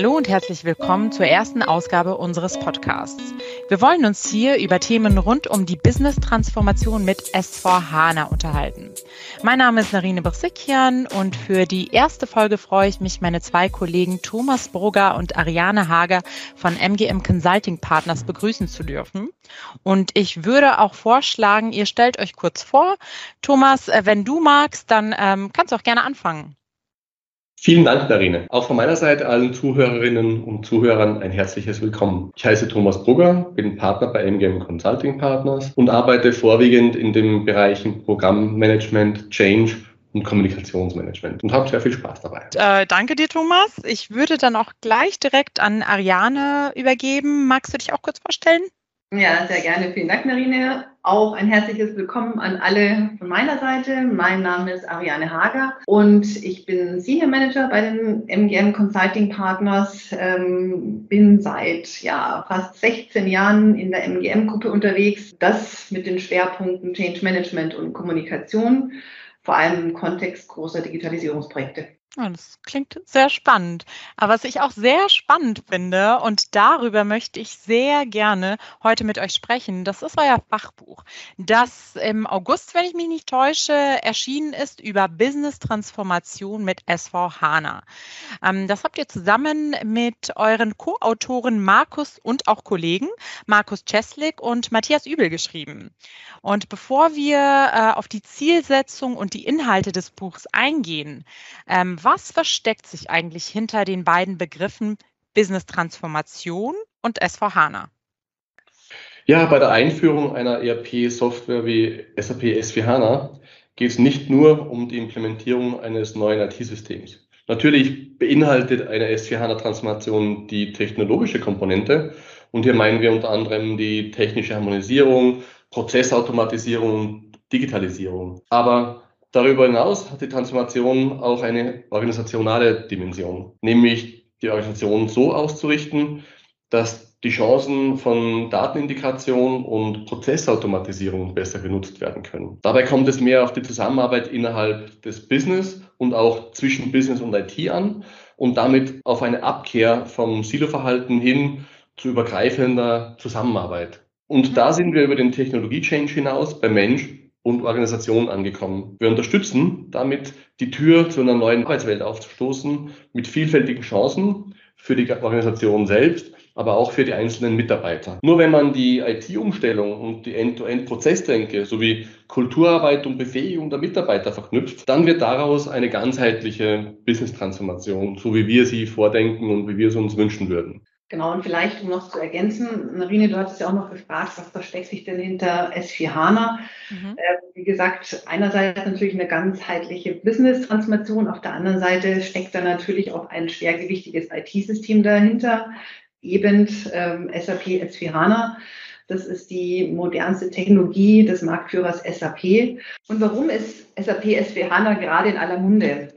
Hallo und herzlich willkommen zur ersten Ausgabe unseres Podcasts. Wir wollen uns hier über Themen rund um die Business-Transformation mit S4 HANA unterhalten. Mein Name ist Narine Brsikian und für die erste Folge freue ich mich, meine zwei Kollegen Thomas Brugger und Ariane Hager von MGM Consulting Partners begrüßen zu dürfen. Und ich würde auch vorschlagen, ihr stellt euch kurz vor. Thomas, äh, wenn du magst, dann ähm, kannst du auch gerne anfangen. Vielen Dank, Darine. Auch von meiner Seite allen Zuhörerinnen und Zuhörern ein herzliches Willkommen. Ich heiße Thomas Brugger, bin Partner bei MGM Consulting Partners und arbeite vorwiegend in den Bereichen Programmmanagement, Change und Kommunikationsmanagement und habe sehr viel Spaß dabei. Äh, danke dir, Thomas. Ich würde dann auch gleich direkt an Ariane übergeben. Magst du dich auch kurz vorstellen? Ja, sehr gerne. Vielen Dank, Marine. Auch ein herzliches Willkommen an alle von meiner Seite. Mein Name ist Ariane Hager und ich bin Senior Manager bei den MGM Consulting Partners. Ähm, bin seit ja, fast 16 Jahren in der MGM-Gruppe unterwegs. Das mit den Schwerpunkten Change Management und Kommunikation, vor allem im Kontext großer Digitalisierungsprojekte. Ja, das klingt sehr spannend. Aber was ich auch sehr spannend finde, und darüber möchte ich sehr gerne heute mit euch sprechen, das ist euer Fachbuch, das im August, wenn ich mich nicht täusche, erschienen ist über Business Transformation mit SV HANA. Ähm, das habt ihr zusammen mit euren Co-Autoren Markus und auch Kollegen, Markus Czeslik und Matthias Übel geschrieben. Und bevor wir äh, auf die Zielsetzung und die Inhalte des Buchs eingehen, ähm, was versteckt sich eigentlich hinter den beiden Begriffen Business Transformation und S4HANA? Ja, bei der Einführung einer ERP-Software wie SAP S4HANA geht es nicht nur um die Implementierung eines neuen IT-Systems. Natürlich beinhaltet eine S4HANA-Transformation die technologische Komponente und hier meinen wir unter anderem die technische Harmonisierung, Prozessautomatisierung, Digitalisierung. Aber Darüber hinaus hat die Transformation auch eine organisationale Dimension, nämlich die Organisation so auszurichten, dass die Chancen von Datenintegration und Prozessautomatisierung besser genutzt werden können. Dabei kommt es mehr auf die Zusammenarbeit innerhalb des Business und auch zwischen Business und IT an und damit auf eine Abkehr vom Siloverhalten hin zu übergreifender Zusammenarbeit. Und da sind wir über den Technologie-Change hinaus beim Mensch und Organisation angekommen. Wir unterstützen damit die Tür zu einer neuen Arbeitswelt aufzustoßen mit vielfältigen Chancen für die Organisation selbst, aber auch für die einzelnen Mitarbeiter. Nur wenn man die IT-Umstellung und die End-to-End-Prozessdenke sowie Kulturarbeit und Befähigung der Mitarbeiter verknüpft, dann wird daraus eine ganzheitliche Business-Transformation, so wie wir sie vordenken und wie wir es uns wünschen würden. Genau, und vielleicht, um noch zu ergänzen, Marine, du hattest ja auch noch gefragt, was versteckt sich denn hinter S4 HANA? Mhm. Äh, wie gesagt, einerseits natürlich eine ganzheitliche Business-Transformation, auf der anderen Seite steckt da natürlich auch ein schwergewichtiges IT-System dahinter, eben ähm, SAP S4 HANA. Das ist die modernste Technologie des Marktführers SAP. Und warum ist SAP S4 HANA gerade in aller Munde?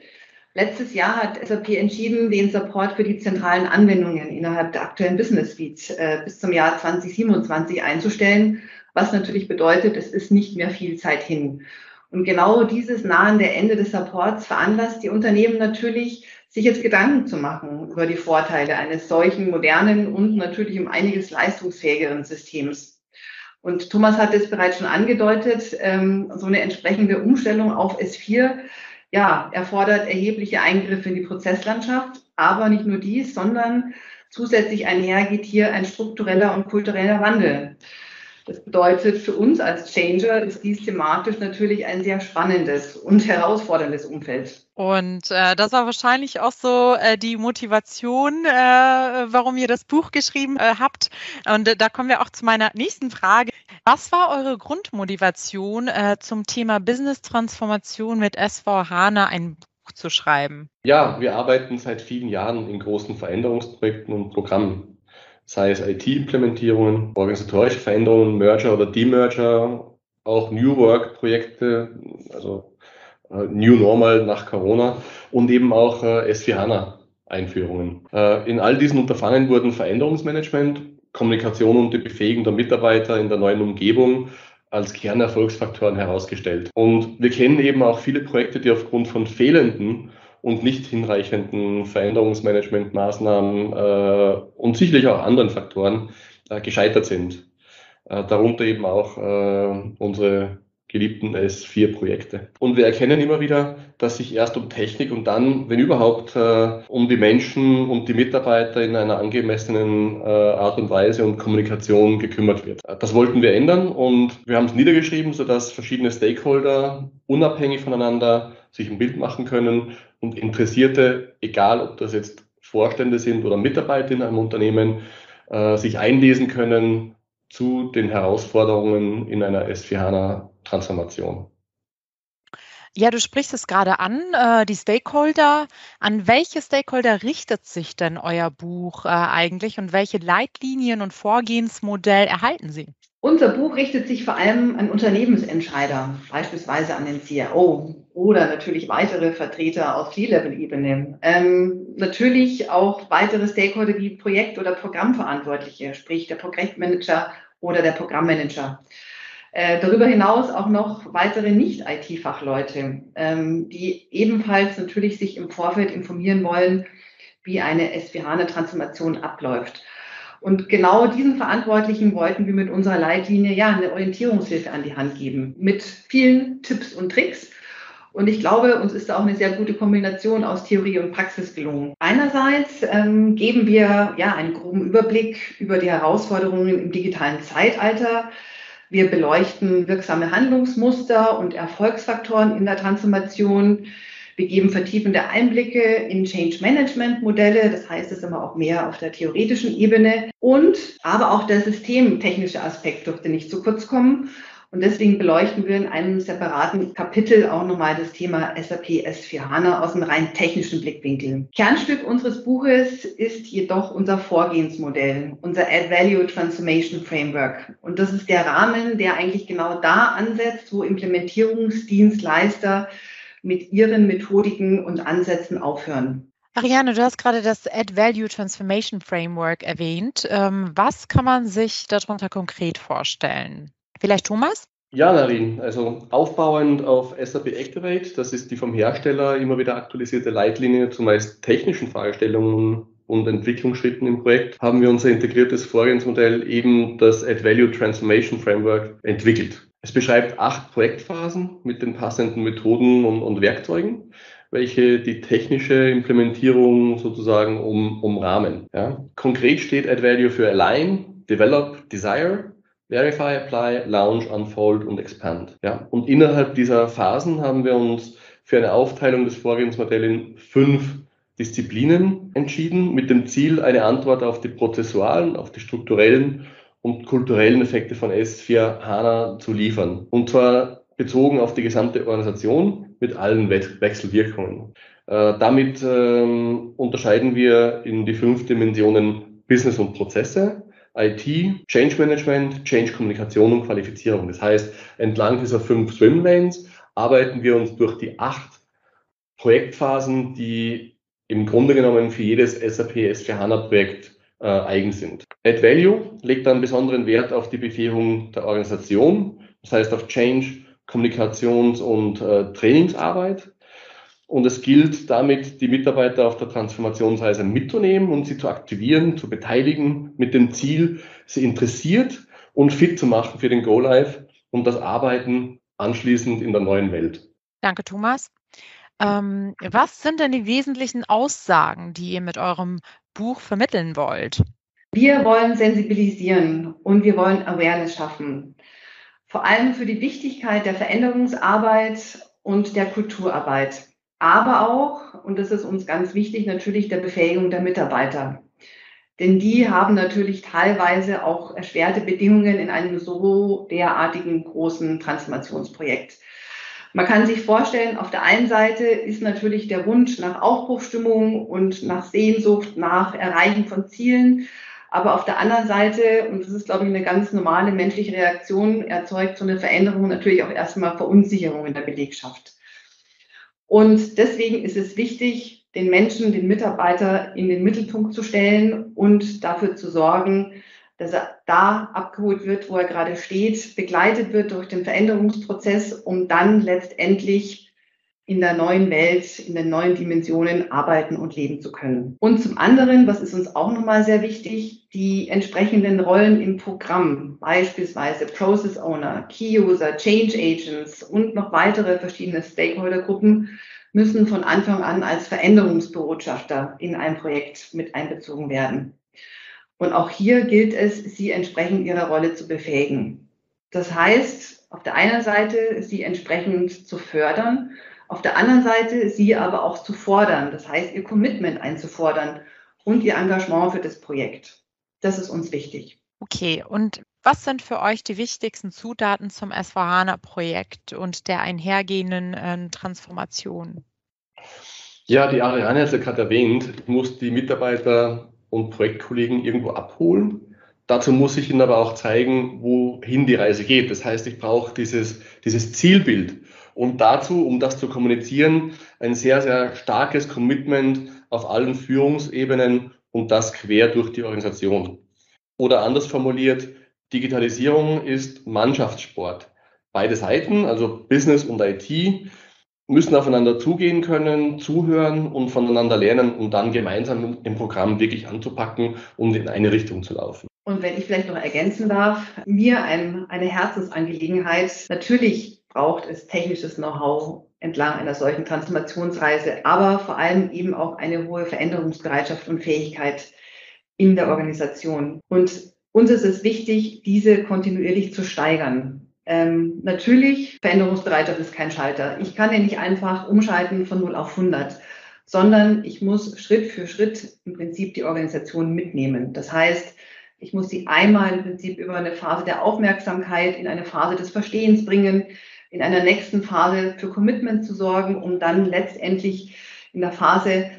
Letztes Jahr hat SAP entschieden, den Support für die zentralen Anwendungen innerhalb der aktuellen Business Suite äh, bis zum Jahr 2027 einzustellen, was natürlich bedeutet, es ist nicht mehr viel Zeit hin. Und genau dieses Nahen der Ende des Supports veranlasst die Unternehmen natürlich, sich jetzt Gedanken zu machen über die Vorteile eines solchen modernen und natürlich um einiges leistungsfähigeren Systems. Und Thomas hat es bereits schon angedeutet, ähm, so eine entsprechende Umstellung auf S4 ja, erfordert erhebliche Eingriffe in die Prozesslandschaft. Aber nicht nur dies, sondern zusätzlich einher geht hier ein struktureller und kultureller Wandel. Das bedeutet, für uns als Changer ist dies thematisch natürlich ein sehr spannendes und herausforderndes Umfeld. Und äh, das war wahrscheinlich auch so äh, die Motivation, äh, warum ihr das Buch geschrieben äh, habt. Und äh, da kommen wir auch zu meiner nächsten Frage. Was war eure Grundmotivation äh, zum Thema Business-Transformation mit SV HANA ein Buch zu schreiben? Ja, wir arbeiten seit vielen Jahren in großen Veränderungsprojekten und Programmen sei es IT-Implementierungen, organisatorische Veränderungen, Merger oder Demerger, auch New Work-Projekte, also äh, New Normal nach Corona und eben auch äh, S4HANA-Einführungen. Äh, in all diesen Unterfangen wurden Veränderungsmanagement, Kommunikation und die Befähigung der Mitarbeiter in der neuen Umgebung als Kernerfolgsfaktoren herausgestellt. Und wir kennen eben auch viele Projekte, die aufgrund von fehlenden und nicht hinreichenden Veränderungsmanagementmaßnahmen äh, und sicherlich auch anderen Faktoren äh, gescheitert sind. Äh, darunter eben auch äh, unsere geliebten S4-Projekte. Und wir erkennen immer wieder, dass sich erst um Technik und dann, wenn überhaupt, äh, um die Menschen und die Mitarbeiter in einer angemessenen äh, Art und Weise und Kommunikation gekümmert wird. Das wollten wir ändern und wir haben es niedergeschrieben, sodass verschiedene Stakeholder unabhängig voneinander sich ein Bild machen können und Interessierte, egal ob das jetzt Vorstände sind oder Mitarbeiter in einem Unternehmen, äh, sich einlesen können zu den Herausforderungen in einer S4HANA-Transformation. Ja, du sprichst es gerade an, äh, die Stakeholder. An welche Stakeholder richtet sich denn euer Buch äh, eigentlich und welche Leitlinien und Vorgehensmodell erhalten Sie? Unser Buch richtet sich vor allem an Unternehmensentscheider, beispielsweise an den CRO oder natürlich weitere Vertreter auf C-Level-Ebene. Ähm, natürlich auch weitere Stakeholder wie Projekt- oder Programmverantwortliche, sprich der Projektmanager oder der Programmmanager. Äh, darüber hinaus auch noch weitere Nicht-IT-Fachleute, ähm, die ebenfalls natürlich sich im Vorfeld informieren wollen, wie eine SVH-Transformation abläuft. Und genau diesen Verantwortlichen wollten wir mit unserer Leitlinie ja eine Orientierungshilfe an die Hand geben, mit vielen Tipps und Tricks. Und ich glaube, uns ist da auch eine sehr gute Kombination aus Theorie und Praxis gelungen. Einerseits ähm, geben wir ja einen groben Überblick über die Herausforderungen im digitalen Zeitalter. Wir beleuchten wirksame Handlungsmuster und Erfolgsfaktoren in der Transformation. Wir geben vertiefende Einblicke in Change Management Modelle. Das heißt, es ist immer auch mehr auf der theoretischen Ebene. Und aber auch der systemtechnische Aspekt durfte nicht zu kurz kommen. Und deswegen beleuchten wir in einem separaten Kapitel auch nochmal das Thema SAP S4 HANA aus einem rein technischen Blickwinkel. Kernstück unseres Buches ist jedoch unser Vorgehensmodell, unser Add Value Transformation Framework. Und das ist der Rahmen, der eigentlich genau da ansetzt, wo Implementierungsdienstleister mit ihren Methodiken und Ansätzen aufhören. Ariane, du hast gerade das Add Value Transformation Framework erwähnt. Ähm, was kann man sich darunter konkret vorstellen? Vielleicht Thomas? Ja, Narin, also aufbauend auf SAP Activate, das ist die vom Hersteller immer wieder aktualisierte Leitlinie zu meist technischen Fragestellungen und Entwicklungsschritten im Projekt, haben wir unser integriertes Vorgehensmodell eben das Add Value Transformation Framework entwickelt. Es beschreibt acht Projektphasen mit den passenden Methoden und, und Werkzeugen, welche die technische Implementierung sozusagen um, umrahmen. Ja. Konkret steht Add Value für Align, Develop, Desire, Verify, Apply, Launch, Unfold und Expand. Ja. Und innerhalb dieser Phasen haben wir uns für eine Aufteilung des Vorgehensmodells in fünf Disziplinen entschieden, mit dem Ziel, eine Antwort auf die prozessualen, auf die strukturellen und kulturellen Effekte von S4 HANA zu liefern. Und zwar bezogen auf die gesamte Organisation mit allen We Wechselwirkungen. Äh, damit ähm, unterscheiden wir in die fünf Dimensionen Business und Prozesse, IT, Change Management, Change Kommunikation und Qualifizierung. Das heißt, entlang dieser fünf Swimlanes arbeiten wir uns durch die acht Projektphasen, die im Grunde genommen für jedes SAP S4 HANA Projekt äh, eigen sind. Add Value legt dann besonderen Wert auf die Befähigung der Organisation, das heißt auf Change, Kommunikations- und äh, Trainingsarbeit. Und es gilt damit, die Mitarbeiter auf der Transformationsreise mitzunehmen und sie zu aktivieren, zu beteiligen, mit dem Ziel, sie interessiert und fit zu machen für den Go-Live und das Arbeiten anschließend in der neuen Welt. Danke, Thomas. Ähm, was sind denn die wesentlichen Aussagen, die ihr mit eurem Buch vermitteln wollt? Wir wollen sensibilisieren und wir wollen Awareness schaffen. Vor allem für die Wichtigkeit der Veränderungsarbeit und der Kulturarbeit. Aber auch, und das ist uns ganz wichtig, natürlich der Befähigung der Mitarbeiter. Denn die haben natürlich teilweise auch erschwerte Bedingungen in einem so derartigen großen Transformationsprojekt. Man kann sich vorstellen, auf der einen Seite ist natürlich der Wunsch nach Aufbruchstimmung und nach Sehnsucht, nach Erreichen von Zielen. Aber auf der anderen Seite, und das ist, glaube ich, eine ganz normale menschliche Reaktion, erzeugt so eine Veränderung natürlich auch erstmal Verunsicherung in der Belegschaft. Und deswegen ist es wichtig, den Menschen, den Mitarbeiter in den Mittelpunkt zu stellen und dafür zu sorgen, dass er da abgeholt wird, wo er gerade steht, begleitet wird durch den Veränderungsprozess, um dann letztendlich in der neuen Welt, in den neuen Dimensionen arbeiten und leben zu können. Und zum anderen, was ist uns auch nochmal sehr wichtig, die entsprechenden Rollen im Programm, beispielsweise Process Owner, Key User, Change Agents und noch weitere verschiedene Stakeholdergruppen müssen von Anfang an als Veränderungsbotschafter in ein Projekt mit einbezogen werden. Und auch hier gilt es, sie entsprechend ihrer Rolle zu befähigen. Das heißt, auf der einen Seite sie entsprechend zu fördern auf der anderen Seite sie aber auch zu fordern, das heißt ihr Commitment einzufordern und ihr Engagement für das Projekt. Das ist uns wichtig. Okay, und was sind für euch die wichtigsten Zutaten zum S4HANA-Projekt und der einhergehenden äh, Transformation? Ja, die Ariane hat es ja gerade erwähnt, ich muss die Mitarbeiter und Projektkollegen irgendwo abholen. Dazu muss ich ihnen aber auch zeigen, wohin die Reise geht. Das heißt, ich brauche dieses, dieses Zielbild. Und dazu, um das zu kommunizieren, ein sehr, sehr starkes Commitment auf allen Führungsebenen und das quer durch die Organisation. Oder anders formuliert, Digitalisierung ist Mannschaftssport. Beide Seiten, also Business und IT, müssen aufeinander zugehen können, zuhören und voneinander lernen, um dann gemeinsam im Programm wirklich anzupacken und in eine Richtung zu laufen. Und wenn ich vielleicht noch ergänzen darf, mir ein, eine Herzensangelegenheit. Natürlich braucht es technisches Know-how entlang einer solchen Transformationsreise, aber vor allem eben auch eine hohe Veränderungsbereitschaft und Fähigkeit in der Organisation. Und uns ist es wichtig, diese kontinuierlich zu steigern. Ähm, natürlich, Veränderungsbereitschaft ist kein Schalter. Ich kann ja nicht einfach umschalten von 0 auf 100, sondern ich muss Schritt für Schritt im Prinzip die Organisation mitnehmen. Das heißt, ich muss sie einmal im Prinzip über eine Phase der Aufmerksamkeit in eine Phase des Verstehens bringen in einer nächsten Phase für Commitment zu sorgen, um dann letztendlich in der Phase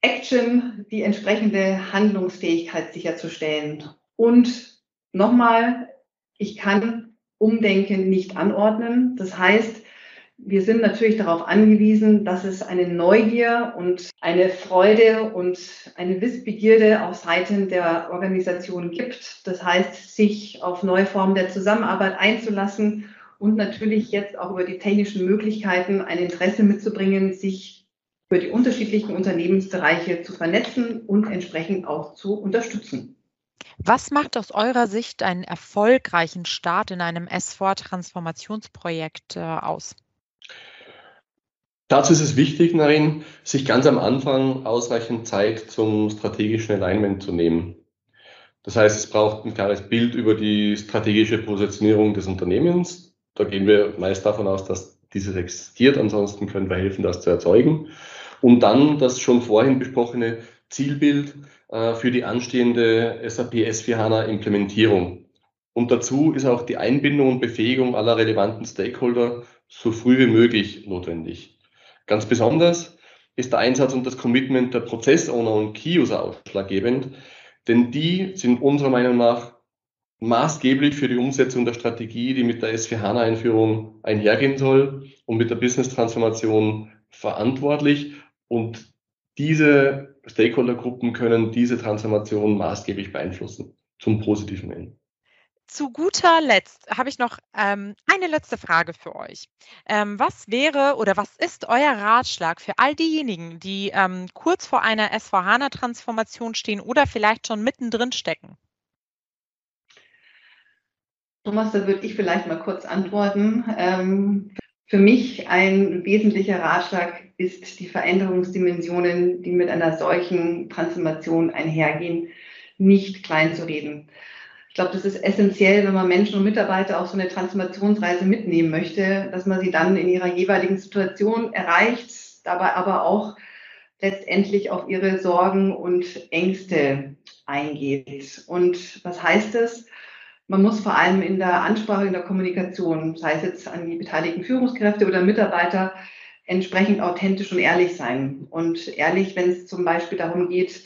Action die entsprechende Handlungsfähigkeit sicherzustellen. Und nochmal, ich kann Umdenken nicht anordnen. Das heißt, wir sind natürlich darauf angewiesen, dass es eine Neugier und eine Freude und eine Wissbegierde auf Seiten der Organisation gibt. Das heißt, sich auf neue Formen der Zusammenarbeit einzulassen und natürlich jetzt auch über die technischen Möglichkeiten ein Interesse mitzubringen, sich für die unterschiedlichen Unternehmensbereiche zu vernetzen und entsprechend auch zu unterstützen. Was macht aus eurer Sicht einen erfolgreichen Start in einem S4-Transformationsprojekt äh, aus? Dazu ist es wichtig, Narin, sich ganz am Anfang ausreichend Zeit zum strategischen Alignment zu nehmen. Das heißt, es braucht ein klares Bild über die strategische Positionierung des Unternehmens, da gehen wir meist davon aus, dass dieses existiert. Ansonsten können wir helfen, das zu erzeugen. Und dann das schon vorhin besprochene Zielbild äh, für die anstehende SAP S4HANA Implementierung. Und dazu ist auch die Einbindung und Befähigung aller relevanten Stakeholder so früh wie möglich notwendig. Ganz besonders ist der Einsatz und das Commitment der Prozessowner und Key-User ausschlaggebend, denn die sind unserer Meinung nach maßgeblich für die Umsetzung der Strategie, die mit der S4HANA-Einführung einhergehen soll und mit der Business-Transformation verantwortlich. Und diese Stakeholder-Gruppen können diese Transformation maßgeblich beeinflussen, zum positiven Ende. Zu guter Letzt habe ich noch ähm, eine letzte Frage für euch. Ähm, was wäre oder was ist euer Ratschlag für all diejenigen, die ähm, kurz vor einer S4HANA-Transformation stehen oder vielleicht schon mittendrin stecken? Thomas, da würde ich vielleicht mal kurz antworten. Ähm, für mich ein wesentlicher Ratschlag ist, die Veränderungsdimensionen, die mit einer solchen Transformation einhergehen, nicht klein zu reden. Ich glaube, das ist essentiell, wenn man Menschen und Mitarbeiter auf so eine Transformationsreise mitnehmen möchte, dass man sie dann in ihrer jeweiligen Situation erreicht, dabei aber auch letztendlich auf ihre Sorgen und Ängste eingeht. Und was heißt das? Man muss vor allem in der Ansprache, in der Kommunikation, sei es jetzt an die beteiligten Führungskräfte oder Mitarbeiter, entsprechend authentisch und ehrlich sein. Und ehrlich, wenn es zum Beispiel darum geht,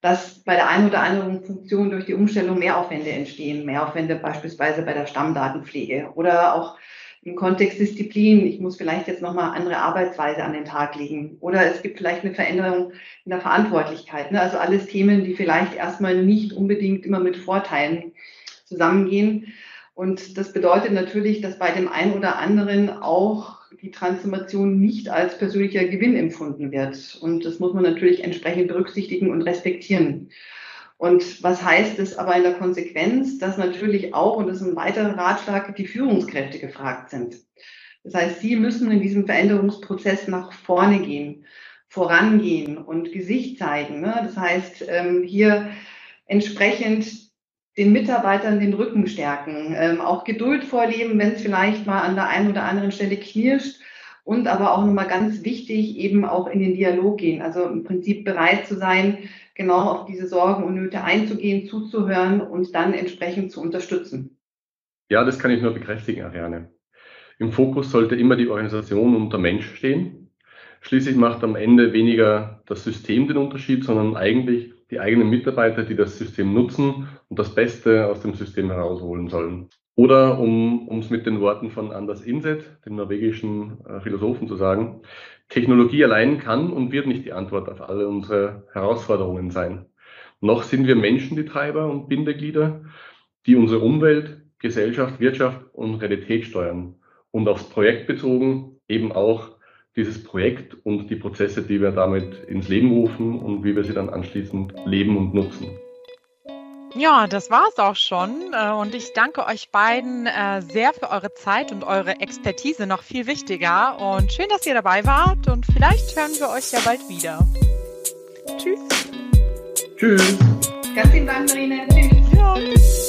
dass bei der einen oder anderen Funktion durch die Umstellung Mehraufwände entstehen. Mehraufwände beispielsweise bei der Stammdatenpflege oder auch im Kontext Disziplin. Ich muss vielleicht jetzt nochmal andere Arbeitsweise an den Tag legen. Oder es gibt vielleicht eine Veränderung in der Verantwortlichkeit. Ne? Also alles Themen, die vielleicht erstmal nicht unbedingt immer mit Vorteilen zusammengehen. Und das bedeutet natürlich, dass bei dem einen oder anderen auch die Transformation nicht als persönlicher Gewinn empfunden wird. Und das muss man natürlich entsprechend berücksichtigen und respektieren. Und was heißt es aber in der Konsequenz, dass natürlich auch, und das ist ein weiterer Ratschlag, die Führungskräfte gefragt sind. Das heißt, sie müssen in diesem Veränderungsprozess nach vorne gehen, vorangehen und Gesicht zeigen. Ne? Das heißt, ähm, hier entsprechend den Mitarbeitern den Rücken stärken, ähm, auch Geduld vorleben, wenn es vielleicht mal an der einen oder anderen Stelle knirscht und aber auch nochmal ganz wichtig, eben auch in den Dialog gehen. Also im Prinzip bereit zu sein, genau auf diese Sorgen und Nöte einzugehen, zuzuhören und dann entsprechend zu unterstützen. Ja, das kann ich nur bekräftigen, Ariane. Im Fokus sollte immer die Organisation und der Mensch stehen. Schließlich macht am Ende weniger das System den Unterschied, sondern eigentlich die eigenen Mitarbeiter, die das System nutzen und das Beste aus dem System herausholen sollen. Oder um es mit den Worten von Anders Inset, dem norwegischen äh, Philosophen, zu sagen, Technologie allein kann und wird nicht die Antwort auf alle unsere Herausforderungen sein. Noch sind wir Menschen die Treiber und Bindeglieder, die unsere Umwelt, Gesellschaft, Wirtschaft und Realität steuern und aufs Projekt bezogen eben auch dieses Projekt und die Prozesse, die wir damit ins Leben rufen und wie wir sie dann anschließend leben und nutzen. Ja, das war es auch schon. Äh, und ich danke euch beiden äh, sehr für eure Zeit und eure Expertise, noch viel wichtiger. Und schön, dass ihr dabei wart. Und vielleicht hören wir euch ja bald wieder. Tschüss. Tschüss. Ganz vielen Dank, Marine. Tschüss. Ja, tschüss.